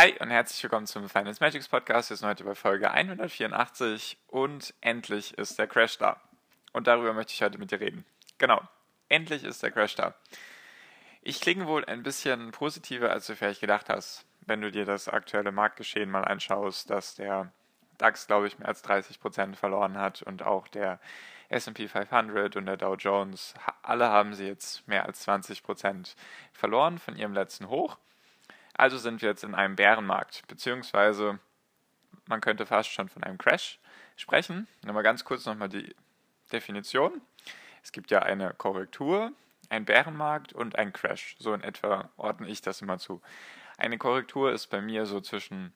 Hi und herzlich willkommen zum Finance Magics Podcast. Wir sind heute bei Folge 184 und endlich ist der Crash da. Und darüber möchte ich heute mit dir reden. Genau, endlich ist der Crash da. Ich klinge wohl ein bisschen positiver, als du vielleicht gedacht hast, wenn du dir das aktuelle Marktgeschehen mal anschaust, dass der DAX, glaube ich, mehr als 30% verloren hat und auch der SP 500 und der Dow Jones, alle haben sie jetzt mehr als 20% verloren von ihrem letzten Hoch. Also sind wir jetzt in einem Bärenmarkt, beziehungsweise man könnte fast schon von einem Crash sprechen. Nochmal ganz kurz nochmal die Definition. Es gibt ja eine Korrektur, ein Bärenmarkt und ein Crash. So in etwa ordne ich das immer zu. Eine Korrektur ist bei mir so zwischen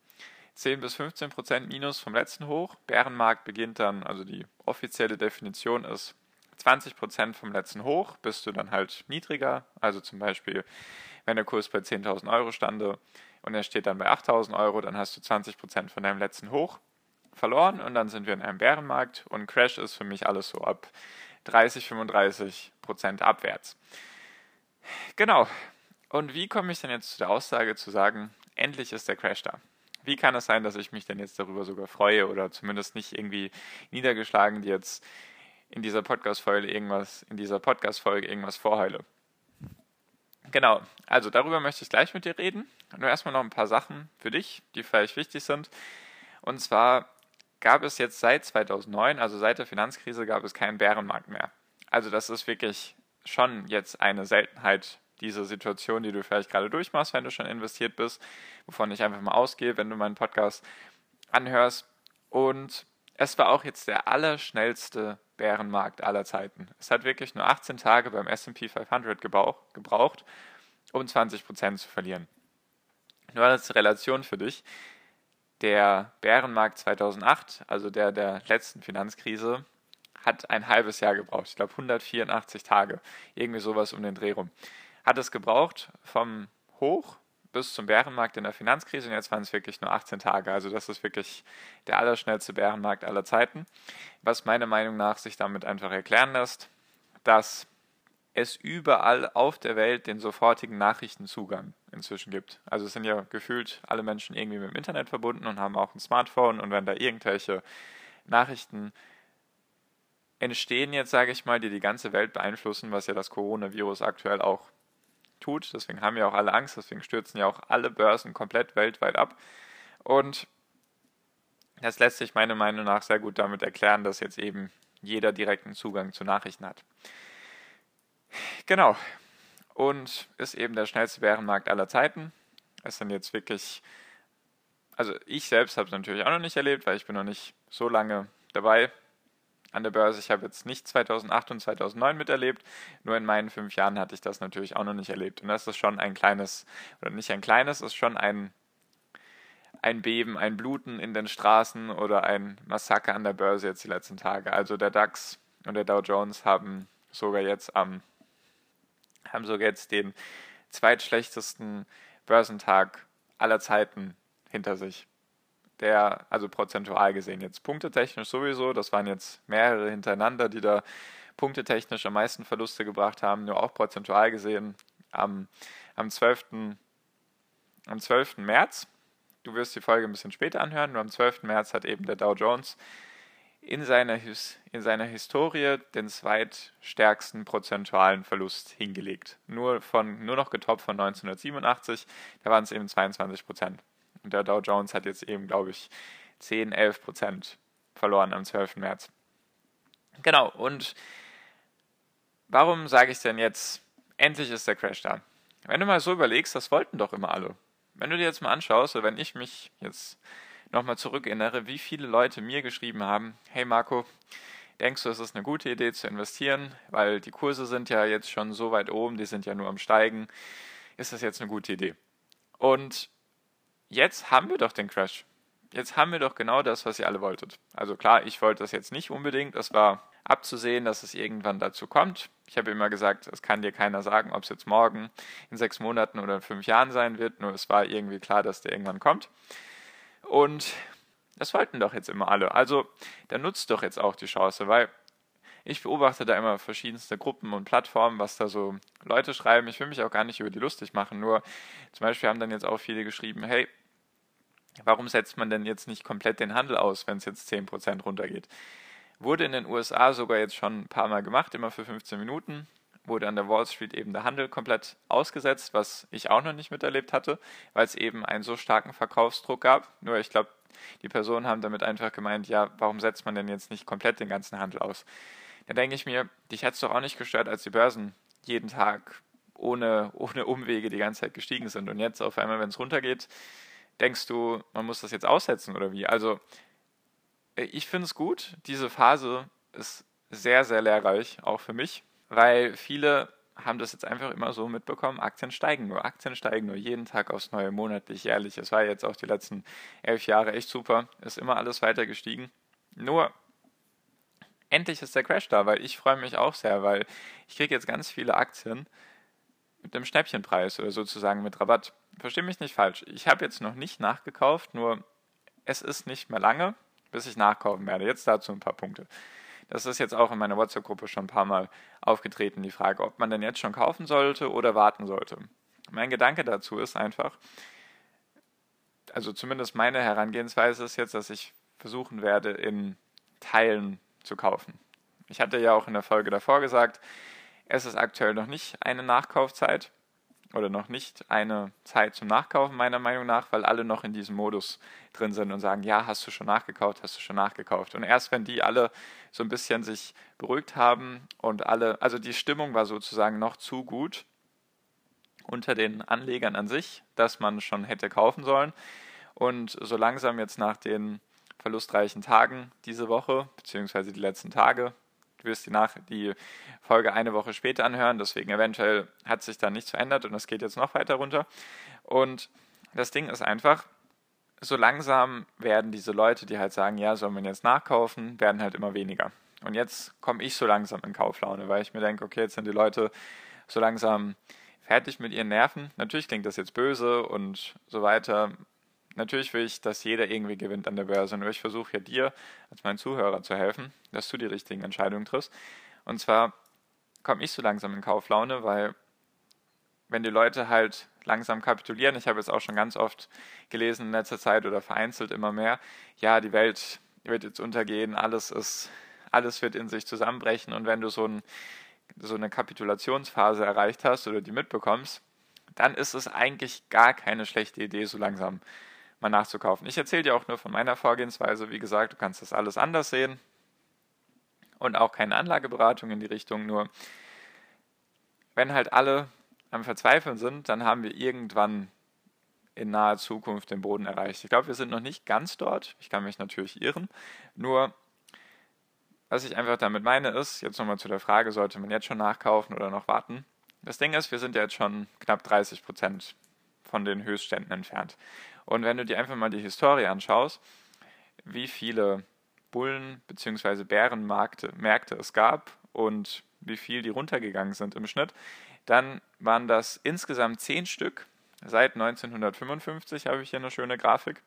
10 bis 15 Prozent Minus vom letzten Hoch. Bärenmarkt beginnt dann, also die offizielle Definition ist 20 Prozent vom letzten Hoch, bist du dann halt niedriger. Also zum Beispiel wenn der Kurs bei 10.000 Euro stande und er steht dann bei 8.000 Euro, dann hast du 20% von deinem letzten Hoch verloren und dann sind wir in einem Bärenmarkt und Crash ist für mich alles so ab 30, 35% abwärts. Genau. Und wie komme ich denn jetzt zu der Aussage zu sagen, endlich ist der Crash da? Wie kann es sein, dass ich mich denn jetzt darüber sogar freue oder zumindest nicht irgendwie niedergeschlagen, die jetzt in dieser Podcast-Folge irgendwas, in dieser Podcast-Folge irgendwas vorheule? Genau, also darüber möchte ich gleich mit dir reden. Nur erstmal noch ein paar Sachen für dich, die vielleicht wichtig sind. Und zwar gab es jetzt seit 2009, also seit der Finanzkrise, gab es keinen Bärenmarkt mehr. Also das ist wirklich schon jetzt eine Seltenheit, diese Situation, die du vielleicht gerade durchmachst, wenn du schon investiert bist, wovon ich einfach mal ausgehe, wenn du meinen Podcast anhörst. Und es war auch jetzt der allerschnellste Bärenmarkt aller Zeiten. Es hat wirklich nur 18 Tage beim SP 500 gebraucht, um 20% zu verlieren. Nur als Relation für dich, der Bärenmarkt 2008, also der der letzten Finanzkrise, hat ein halbes Jahr gebraucht. Ich glaube 184 Tage, irgendwie sowas um den Dreh rum. Hat es gebraucht vom Hoch bis zum Bärenmarkt in der Finanzkrise und jetzt waren es wirklich nur 18 Tage. Also das ist wirklich der allerschnellste Bärenmarkt aller Zeiten. Was meiner Meinung nach sich damit einfach erklären lässt, dass es überall auf der Welt den sofortigen Nachrichtenzugang inzwischen gibt. Also es sind ja gefühlt alle Menschen irgendwie mit dem Internet verbunden und haben auch ein Smartphone und wenn da irgendwelche Nachrichten entstehen jetzt, sage ich mal, die die ganze Welt beeinflussen, was ja das Coronavirus aktuell auch tut. Deswegen haben ja auch alle Angst, deswegen stürzen ja auch alle Börsen komplett weltweit ab. Und das lässt sich meiner Meinung nach sehr gut damit erklären, dass jetzt eben jeder direkten Zugang zu Nachrichten hat. Genau. Und ist eben der schnellste Bärenmarkt aller Zeiten. Es sind jetzt wirklich, also ich selbst habe es natürlich auch noch nicht erlebt, weil ich bin noch nicht so lange dabei an der Börse. Ich habe jetzt nicht 2008 und 2009 miterlebt, nur in meinen fünf Jahren hatte ich das natürlich auch noch nicht erlebt. Und das ist schon ein kleines, oder nicht ein kleines, ist schon ein, ein Beben, ein Bluten in den Straßen oder ein Massaker an der Börse jetzt die letzten Tage. Also der DAX und der Dow Jones haben sogar jetzt am, haben sogar jetzt den zweitschlechtesten Börsentag aller Zeiten hinter sich der, also prozentual gesehen jetzt punktetechnisch sowieso, das waren jetzt mehrere hintereinander, die da punktetechnisch am meisten Verluste gebracht haben, nur auch prozentual gesehen am, am 12. Am 12. März, du wirst die Folge ein bisschen später anhören, nur am 12. März hat eben der Dow Jones in seiner, in seiner Historie den zweitstärksten prozentualen Verlust hingelegt. Nur, von, nur noch getoppt von 1987, da waren es eben 22 Prozent. Und der Dow Jones hat jetzt eben, glaube ich, 10, 11 Prozent verloren am 12. März. Genau, und warum sage ich denn jetzt, endlich ist der Crash da? Wenn du mal so überlegst, das wollten doch immer alle. Wenn du dir jetzt mal anschaust, oder wenn ich mich jetzt nochmal zurückerinnere, wie viele Leute mir geschrieben haben, hey Marco, denkst du, es ist eine gute Idee zu investieren, weil die Kurse sind ja jetzt schon so weit oben, die sind ja nur am Steigen, ist das jetzt eine gute Idee? Und jetzt haben wir doch den Crash. Jetzt haben wir doch genau das, was ihr alle wolltet. Also klar, ich wollte das jetzt nicht unbedingt. Es war abzusehen, dass es irgendwann dazu kommt. Ich habe immer gesagt, es kann dir keiner sagen, ob es jetzt morgen, in sechs Monaten oder in fünf Jahren sein wird. Nur es war irgendwie klar, dass der irgendwann kommt. Und das wollten doch jetzt immer alle. Also, da nutzt doch jetzt auch die Chance, weil ich beobachte da immer verschiedenste Gruppen und Plattformen, was da so Leute schreiben. Ich will mich auch gar nicht über die lustig machen, nur zum Beispiel haben dann jetzt auch viele geschrieben, hey, warum setzt man denn jetzt nicht komplett den Handel aus, wenn es jetzt 10% runtergeht? Wurde in den USA sogar jetzt schon ein paar Mal gemacht, immer für 15 Minuten. Wurde an der Wall Street eben der Handel komplett ausgesetzt, was ich auch noch nicht miterlebt hatte, weil es eben einen so starken Verkaufsdruck gab. Nur ich glaube, die Personen haben damit einfach gemeint, ja, warum setzt man denn jetzt nicht komplett den ganzen Handel aus? Da denke ich mir, dich hat es doch auch nicht gestört, als die Börsen jeden Tag ohne, ohne Umwege die ganze Zeit gestiegen sind. Und jetzt auf einmal, wenn es runtergeht, denkst du, man muss das jetzt aussetzen oder wie? Also, äh, ich finde es gut. Diese Phase ist sehr, sehr lehrreich, auch für mich, weil viele haben das jetzt einfach immer so mitbekommen, Aktien steigen nur, Aktien steigen nur jeden Tag aufs Neue, monatlich, jährlich. Es war jetzt auch die letzten elf Jahre echt super, ist immer alles weiter gestiegen. Nur, endlich ist der Crash da, weil ich freue mich auch sehr, weil ich kriege jetzt ganz viele Aktien mit dem Schnäppchenpreis oder sozusagen mit Rabatt. Verstehe mich nicht falsch, ich habe jetzt noch nicht nachgekauft, nur es ist nicht mehr lange, bis ich nachkaufen werde. Jetzt dazu ein paar Punkte. Das ist jetzt auch in meiner WhatsApp-Gruppe schon ein paar Mal aufgetreten, die Frage, ob man denn jetzt schon kaufen sollte oder warten sollte. Mein Gedanke dazu ist einfach, also zumindest meine Herangehensweise ist jetzt, dass ich versuchen werde, in Teilen zu kaufen. Ich hatte ja auch in der Folge davor gesagt, es ist aktuell noch nicht eine Nachkaufzeit oder noch nicht eine Zeit zum Nachkaufen, meiner Meinung nach, weil alle noch in diesem Modus drin sind und sagen, ja, hast du schon nachgekauft, hast du schon nachgekauft. Und erst wenn die alle so ein bisschen sich beruhigt haben und alle, also die Stimmung war sozusagen noch zu gut unter den Anlegern an sich, dass man schon hätte kaufen sollen. Und so langsam jetzt nach den verlustreichen Tagen diese Woche, beziehungsweise die letzten Tage, wirst die, nach, die Folge eine Woche später anhören, deswegen eventuell hat sich da nichts verändert und es geht jetzt noch weiter runter. Und das Ding ist einfach, so langsam werden diese Leute, die halt sagen, ja, soll man jetzt nachkaufen, werden halt immer weniger. Und jetzt komme ich so langsam in Kauflaune, weil ich mir denke, okay, jetzt sind die Leute so langsam fertig mit ihren Nerven. Natürlich klingt das jetzt böse und so weiter. Natürlich will ich, dass jeder irgendwie gewinnt an der Börse. Nur ich versuche ja dir als mein Zuhörer zu helfen, dass du die richtigen Entscheidungen triffst. Und zwar komme ich so langsam in Kauflaune, weil wenn die Leute halt langsam kapitulieren, ich habe jetzt auch schon ganz oft gelesen in letzter Zeit oder vereinzelt immer mehr, ja, die Welt wird jetzt untergehen, alles ist, alles wird in sich zusammenbrechen und wenn du so, ein, so eine Kapitulationsphase erreicht hast oder die mitbekommst, dann ist es eigentlich gar keine schlechte Idee, so langsam mal nachzukaufen. Ich erzähle dir auch nur von meiner Vorgehensweise. Wie gesagt, du kannst das alles anders sehen und auch keine Anlageberatung in die Richtung. Nur wenn halt alle am Verzweifeln sind, dann haben wir irgendwann in naher Zukunft den Boden erreicht. Ich glaube, wir sind noch nicht ganz dort. Ich kann mich natürlich irren. Nur, was ich einfach damit meine, ist, jetzt nochmal zu der Frage, sollte man jetzt schon nachkaufen oder noch warten? Das Ding ist, wir sind ja jetzt schon knapp 30 Prozent von den Höchstständen entfernt. Und wenn du dir einfach mal die Historie anschaust, wie viele Bullen- bzw. Bärenmärkte Märkte es gab und wie viel die runtergegangen sind im Schnitt, dann waren das insgesamt zehn Stück seit 1955, habe ich hier eine schöne Grafik.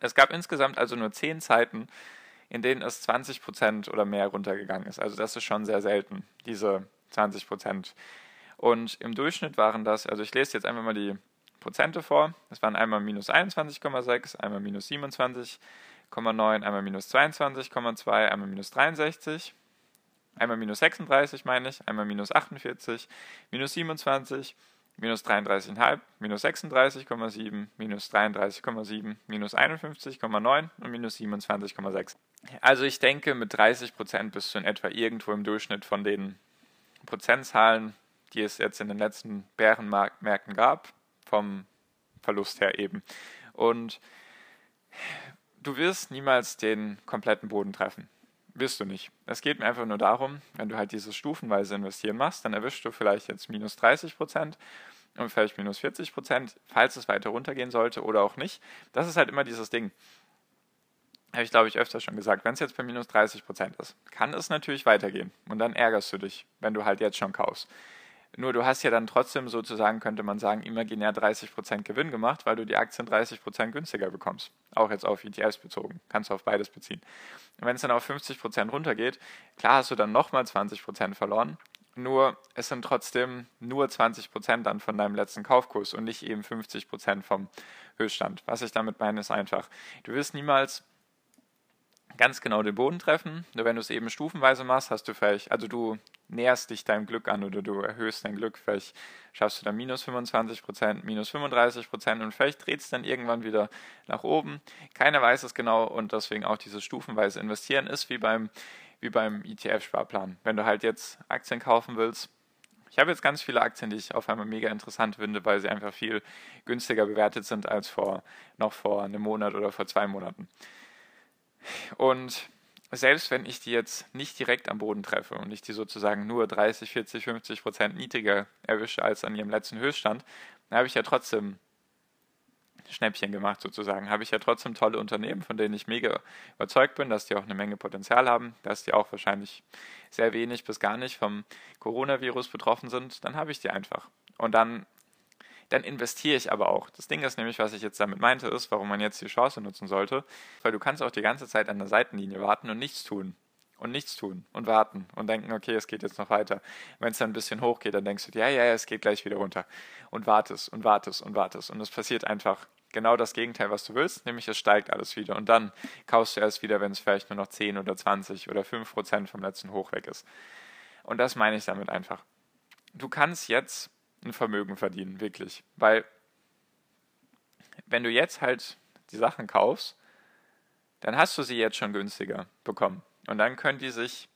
Es gab insgesamt also nur zehn Zeiten, in denen es 20% oder mehr runtergegangen ist. Also das ist schon sehr selten, diese 20% Und im Durchschnitt waren das, also ich lese jetzt einfach mal die Prozente vor. Das waren einmal minus 21,6, einmal minus 27, 0,9, einmal minus 22,2, einmal minus 63, einmal minus 36 meine ich, einmal minus 48, minus 27, minus 33,5, minus 36,7, minus 33,7, minus 51,9 und minus 27,6. Also ich denke, mit 30% bist du in etwa irgendwo im Durchschnitt von den Prozentzahlen, die es jetzt in den letzten Bärenmärkten gab, vom Verlust her eben. Und du wirst niemals den kompletten Boden treffen. Wirst du nicht. Es geht mir einfach nur darum, wenn du halt dieses stufenweise Investieren machst, dann erwischst du vielleicht jetzt minus 30 Prozent und vielleicht minus 40 Prozent, falls es weiter runtergehen sollte oder auch nicht. Das ist halt immer dieses Ding. Habe ich, glaube ich, öfter schon gesagt. Wenn es jetzt bei minus 30 Prozent ist, kann es natürlich weitergehen. Und dann ärgerst du dich, wenn du halt jetzt schon kaufst. Nur du hast ja dann trotzdem sozusagen, könnte man sagen, imaginär 30% Gewinn gemacht, weil du die Aktien 30% günstiger bekommst. Auch jetzt auf ETFs bezogen. Kannst du auf beides beziehen. Und wenn es dann auf 50% runtergeht, klar hast du dann nochmal 20% verloren. Nur es sind trotzdem nur 20% dann von deinem letzten Kaufkurs und nicht eben 50% vom Höchststand. Was ich damit meine, ist einfach, du wirst niemals ganz genau den Boden treffen. Nur wenn du es eben stufenweise machst, hast du vielleicht, also du näherst dich deinem Glück an oder du erhöhst dein Glück. Vielleicht schaffst du dann minus 25 Prozent, minus 35 Prozent und vielleicht dreht es dann irgendwann wieder nach oben. Keiner weiß es genau und deswegen auch dieses stufenweise Investieren ist wie beim, wie beim ETF-Sparplan. Wenn du halt jetzt Aktien kaufen willst, ich habe jetzt ganz viele Aktien, die ich auf einmal mega interessant finde, weil sie einfach viel günstiger bewertet sind als vor noch vor einem Monat oder vor zwei Monaten. Und selbst wenn ich die jetzt nicht direkt am Boden treffe und ich die sozusagen nur 30, 40, 50 Prozent niedriger erwische als an ihrem letzten Höchststand, dann habe ich ja trotzdem Schnäppchen gemacht sozusagen. Habe ich ja trotzdem tolle Unternehmen, von denen ich mega überzeugt bin, dass die auch eine Menge Potenzial haben, dass die auch wahrscheinlich sehr wenig bis gar nicht vom Coronavirus betroffen sind, dann habe ich die einfach. Und dann dann investiere ich aber auch. Das Ding ist nämlich, was ich jetzt damit meinte, ist, warum man jetzt die Chance nutzen sollte, weil du kannst auch die ganze Zeit an der Seitenlinie warten und nichts tun. Und nichts tun und warten und denken, okay, es geht jetzt noch weiter. Wenn es dann ein bisschen hoch geht, dann denkst du, ja, ja, es geht gleich wieder runter. Und wartest und wartest und wartest. Und es passiert einfach genau das Gegenteil, was du willst, nämlich es steigt alles wieder. Und dann kaufst du erst wieder, wenn es vielleicht nur noch 10 oder 20 oder 5 Prozent vom letzten Hoch weg ist. Und das meine ich damit einfach. Du kannst jetzt ein Vermögen verdienen, wirklich. Weil wenn du jetzt halt die Sachen kaufst, dann hast du sie jetzt schon günstiger bekommen. Und dann können die sich,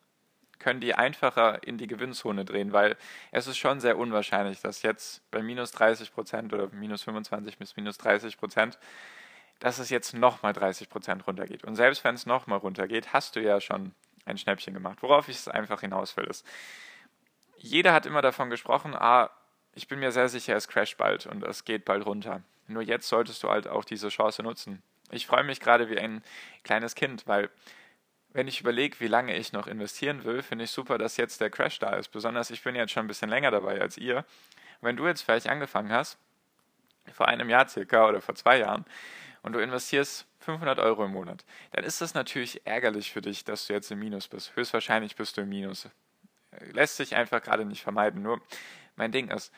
können die einfacher in die Gewinnzone drehen, weil es ist schon sehr unwahrscheinlich, dass jetzt bei minus 30 Prozent oder minus 25 bis minus 30 Prozent, dass es jetzt nochmal 30 Prozent runtergeht. Und selbst wenn es nochmal runtergeht, hast du ja schon ein Schnäppchen gemacht. Worauf ich es einfach hinaus will, ist, jeder hat immer davon gesprochen, ah, ich bin mir sehr sicher, es crasht bald und es geht bald runter. Nur jetzt solltest du halt auch diese Chance nutzen. Ich freue mich gerade wie ein kleines Kind, weil wenn ich überlege, wie lange ich noch investieren will, finde ich super, dass jetzt der Crash da ist. Besonders ich bin jetzt schon ein bisschen länger dabei als ihr. wenn du jetzt vielleicht angefangen hast, vor einem Jahr circa oder vor zwei Jahren, und du investierst 500 Euro im Monat, dann ist das natürlich ärgerlich für dich, dass du jetzt im Minus bist. Höchstwahrscheinlich bist du im Minus. Lässt sich einfach gerade nicht vermeiden. Nur mein Ding ist,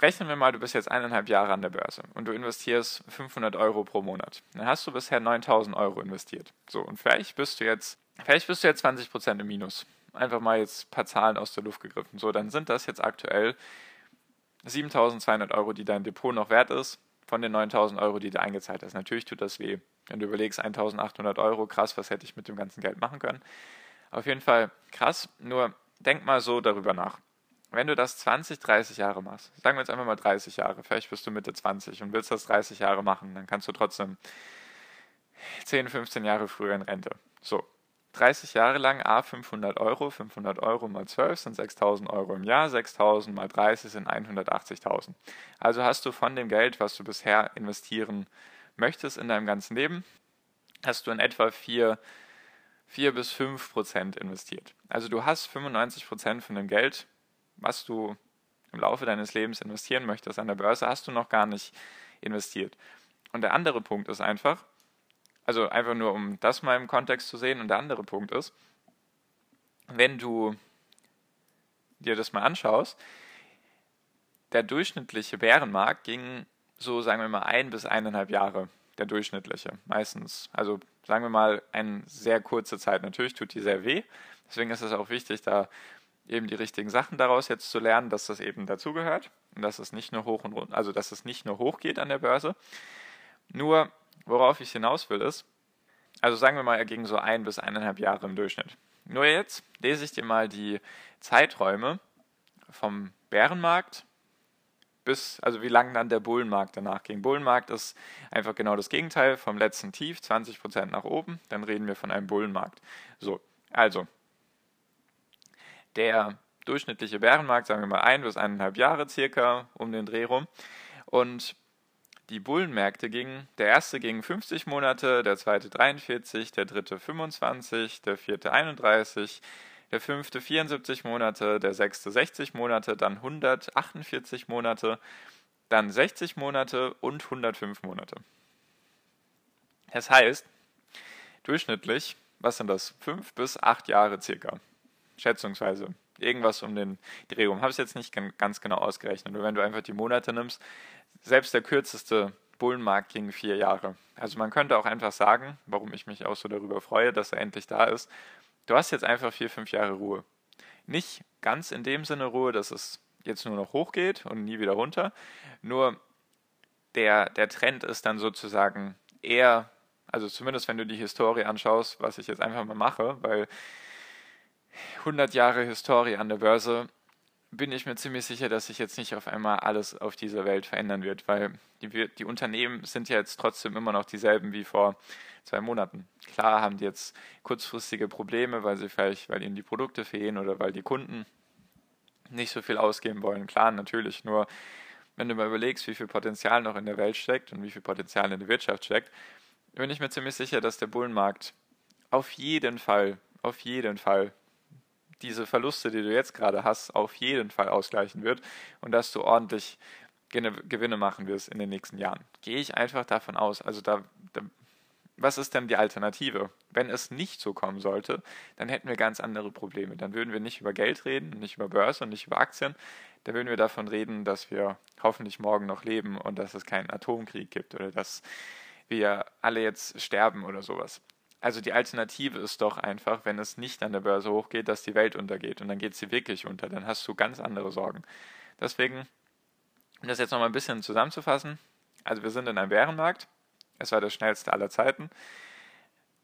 rechnen wir mal, du bist jetzt eineinhalb Jahre an der Börse und du investierst 500 Euro pro Monat. Dann hast du bisher 9000 Euro investiert. So, und vielleicht bist du jetzt, vielleicht bist du jetzt 20 Prozent im Minus. Einfach mal jetzt ein paar Zahlen aus der Luft gegriffen. So, dann sind das jetzt aktuell 7200 Euro, die dein Depot noch wert ist, von den 9000 Euro, die du eingezahlt hast. Natürlich tut das weh. Wenn du überlegst, 1800 Euro, krass, was hätte ich mit dem ganzen Geld machen können. Auf jeden Fall krass, nur denk mal so darüber nach wenn du das 20, 30 Jahre machst, sagen wir jetzt einfach mal 30 Jahre, vielleicht bist du Mitte 20 und willst das 30 Jahre machen, dann kannst du trotzdem 10, 15 Jahre früher in Rente. So, 30 Jahre lang A 500 Euro, 500 Euro mal 12 sind 6000 Euro im Jahr, 6000 mal 30 sind 180.000. Also hast du von dem Geld, was du bisher investieren möchtest in deinem ganzen Leben, hast du in etwa 4, 4 bis 5 Prozent investiert. Also du hast 95 Prozent von dem Geld, was du im Laufe deines Lebens investieren möchtest an der Börse, hast du noch gar nicht investiert. Und der andere Punkt ist einfach, also einfach nur um das mal im Kontext zu sehen, und der andere Punkt ist, wenn du dir das mal anschaust, der durchschnittliche Bärenmarkt ging so, sagen wir mal, ein bis eineinhalb Jahre, der durchschnittliche, meistens. Also sagen wir mal, eine sehr kurze Zeit. Natürlich tut die sehr weh, deswegen ist es auch wichtig, da eben die richtigen Sachen daraus jetzt zu lernen, dass das eben dazugehört und dass es nicht nur hoch und runter, also dass es nicht nur hoch geht an der Börse. Nur, worauf ich hinaus will, ist, also sagen wir mal, er ging so ein bis eineinhalb Jahre im Durchschnitt. Nur jetzt lese ich dir mal die Zeiträume vom Bärenmarkt bis, also wie lang dann der Bullenmarkt danach ging. Bullenmarkt ist einfach genau das Gegenteil vom letzten Tief, 20% nach oben, dann reden wir von einem Bullenmarkt. So, also der durchschnittliche Bärenmarkt, sagen wir mal ein bis eineinhalb Jahre circa um den Dreh rum. Und die Bullenmärkte gingen, der erste ging 50 Monate, der zweite 43, der dritte 25, der vierte 31, der fünfte 74 Monate, der sechste 60 Monate, dann 148 Monate, dann 60 Monate und 105 Monate. Das heißt, durchschnittlich, was sind das? Fünf bis acht Jahre circa. Schätzungsweise. Irgendwas um den Dreh rum. Habe ich jetzt nicht ganz genau ausgerechnet. Nur wenn du einfach die Monate nimmst, selbst der kürzeste Bullenmarkt ging vier Jahre. Also man könnte auch einfach sagen, warum ich mich auch so darüber freue, dass er endlich da ist. Du hast jetzt einfach vier, fünf Jahre Ruhe. Nicht ganz in dem Sinne Ruhe, dass es jetzt nur noch hochgeht und nie wieder runter. Nur der, der Trend ist dann sozusagen eher, also zumindest wenn du die Historie anschaust, was ich jetzt einfach mal mache, weil 100 Jahre Historie an der Börse bin ich mir ziemlich sicher, dass sich jetzt nicht auf einmal alles auf dieser Welt verändern wird, weil die, die, Unternehmen sind ja jetzt trotzdem immer noch dieselben wie vor zwei Monaten. Klar haben die jetzt kurzfristige Probleme, weil sie vielleicht, weil ihnen die Produkte fehlen oder weil die Kunden nicht so viel ausgeben wollen. Klar, natürlich. Nur wenn du mal überlegst, wie viel Potenzial noch in der Welt steckt und wie viel Potenzial in der Wirtschaft steckt, bin ich mir ziemlich sicher, dass der Bullenmarkt auf jeden Fall, auf jeden Fall diese Verluste, die du jetzt gerade hast, auf jeden Fall ausgleichen wird und dass du ordentlich Gewinne machen wirst in den nächsten Jahren. Gehe ich einfach davon aus. Also da, da was ist denn die Alternative? Wenn es nicht so kommen sollte, dann hätten wir ganz andere Probleme. Dann würden wir nicht über Geld reden, nicht über Börse und nicht über Aktien. Da würden wir davon reden, dass wir hoffentlich morgen noch leben und dass es keinen Atomkrieg gibt oder dass wir alle jetzt sterben oder sowas. Also die Alternative ist doch einfach, wenn es nicht an der Börse hochgeht, dass die Welt untergeht und dann geht sie wirklich unter. Dann hast du ganz andere Sorgen. Deswegen, um das jetzt nochmal ein bisschen zusammenzufassen, also wir sind in einem Bärenmarkt es war der schnellste aller Zeiten.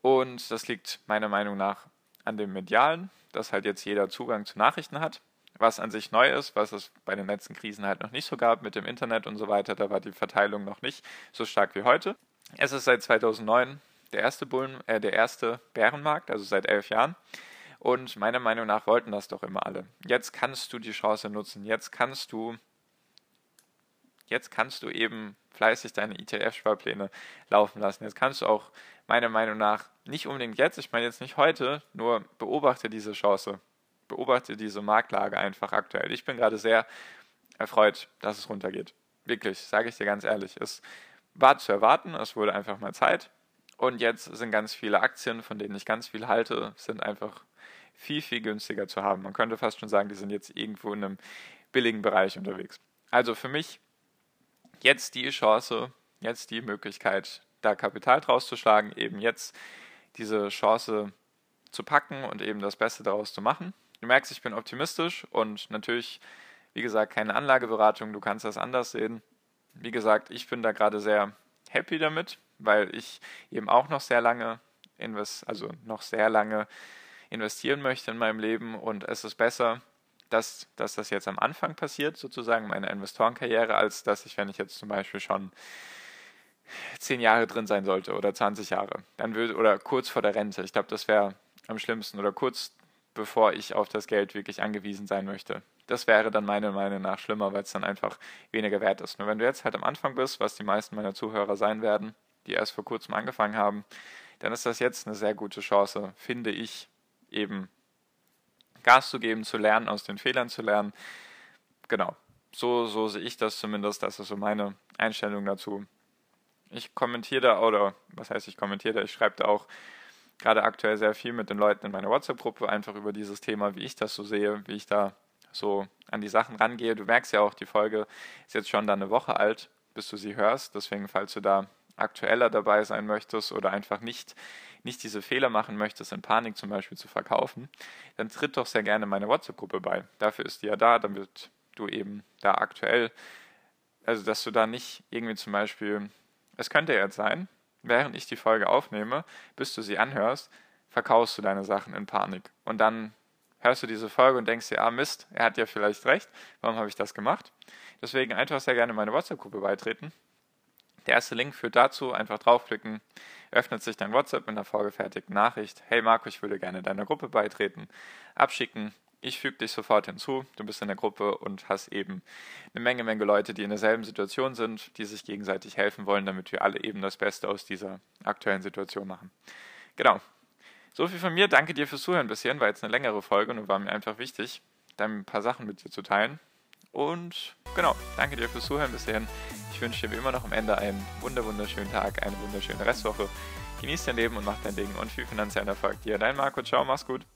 Und das liegt meiner Meinung nach an dem Medialen, dass halt jetzt jeder Zugang zu Nachrichten hat. Was an sich neu ist, was es bei den letzten Krisen halt noch nicht so gab mit dem Internet und so weiter, da war die Verteilung noch nicht so stark wie heute. Es ist seit 2009 der erste Bullen, äh, der erste Bärenmarkt, also seit elf Jahren. Und meiner Meinung nach wollten das doch immer alle. Jetzt kannst du die Chance nutzen. Jetzt kannst du jetzt kannst du eben fleißig deine ETF-Sparpläne laufen lassen. Jetzt kannst du auch meiner Meinung nach nicht unbedingt jetzt, ich meine jetzt nicht heute, nur beobachte diese Chance. Beobachte diese Marktlage einfach aktuell. Ich bin gerade sehr erfreut, dass es runtergeht. Wirklich, sage ich dir ganz ehrlich. Es war zu erwarten, es wurde einfach mal Zeit. Und jetzt sind ganz viele Aktien, von denen ich ganz viel halte, sind einfach viel, viel günstiger zu haben. Man könnte fast schon sagen, die sind jetzt irgendwo in einem billigen Bereich unterwegs. Also für mich jetzt die Chance, jetzt die Möglichkeit, da Kapital draus zu schlagen, eben jetzt diese Chance zu packen und eben das Beste daraus zu machen. Du merkst, ich bin optimistisch und natürlich, wie gesagt, keine Anlageberatung, du kannst das anders sehen. Wie gesagt, ich bin da gerade sehr happy damit, weil ich eben auch noch sehr lange invest also noch sehr lange investieren möchte in meinem Leben und es ist besser, dass, dass das jetzt am Anfang passiert, sozusagen meiner Investorenkarriere, als dass ich, wenn ich jetzt zum Beispiel schon zehn Jahre drin sein sollte oder 20 Jahre, dann würde, oder kurz vor der Rente. Ich glaube, das wäre am schlimmsten oder kurz bevor ich auf das Geld wirklich angewiesen sein möchte. Das wäre dann meiner Meinung nach schlimmer, weil es dann einfach weniger wert ist. Nur wenn du jetzt halt am Anfang bist, was die meisten meiner Zuhörer sein werden, die erst vor kurzem angefangen haben, dann ist das jetzt eine sehr gute Chance, finde ich, eben Gas zu geben, zu lernen, aus den Fehlern zu lernen. Genau, so, so sehe ich das zumindest. Das ist so meine Einstellung dazu. Ich kommentiere da, oder was heißt ich kommentiere da, ich schreibe da auch gerade aktuell sehr viel mit den Leuten in meiner WhatsApp-Gruppe, einfach über dieses Thema, wie ich das so sehe, wie ich da so an die Sachen rangehe. Du merkst ja auch, die Folge ist jetzt schon dann eine Woche alt, bis du sie hörst. Deswegen, falls du da aktueller dabei sein möchtest oder einfach nicht nicht diese Fehler machen möchtest, in Panik zum Beispiel zu verkaufen, dann tritt doch sehr gerne meine WhatsApp-Gruppe bei. Dafür ist die ja da, damit du eben da aktuell, also dass du da nicht irgendwie zum Beispiel, es könnte jetzt sein, während ich die Folge aufnehme, bis du sie anhörst, verkaufst du deine Sachen in Panik. Und dann hörst du diese Folge und denkst dir, ah Mist, er hat ja vielleicht recht, warum habe ich das gemacht? Deswegen einfach sehr gerne meine WhatsApp-Gruppe beitreten. Der erste Link führt dazu, einfach draufklicken, öffnet sich dein WhatsApp mit einer vorgefertigten Nachricht. Hey Marco, ich würde gerne deiner Gruppe beitreten, abschicken ich füge dich sofort hinzu, du bist in der Gruppe und hast eben eine Menge, Menge Leute, die in derselben Situation sind, die sich gegenseitig helfen wollen, damit wir alle eben das Beste aus dieser aktuellen Situation machen. Genau. So viel von mir. Danke dir fürs Zuhören bisher. War jetzt eine längere Folge und war mir einfach wichtig, dann ein paar Sachen mit dir zu teilen. Und genau, danke dir fürs Zuhören bisher. Ich wünsche dir wie immer noch am Ende einen wunderschönen Tag, eine wunderschöne Restwoche. Genieß dein Leben und mach dein Ding und viel finanziellen Erfolg dir. Dein Marco, ciao, mach's gut.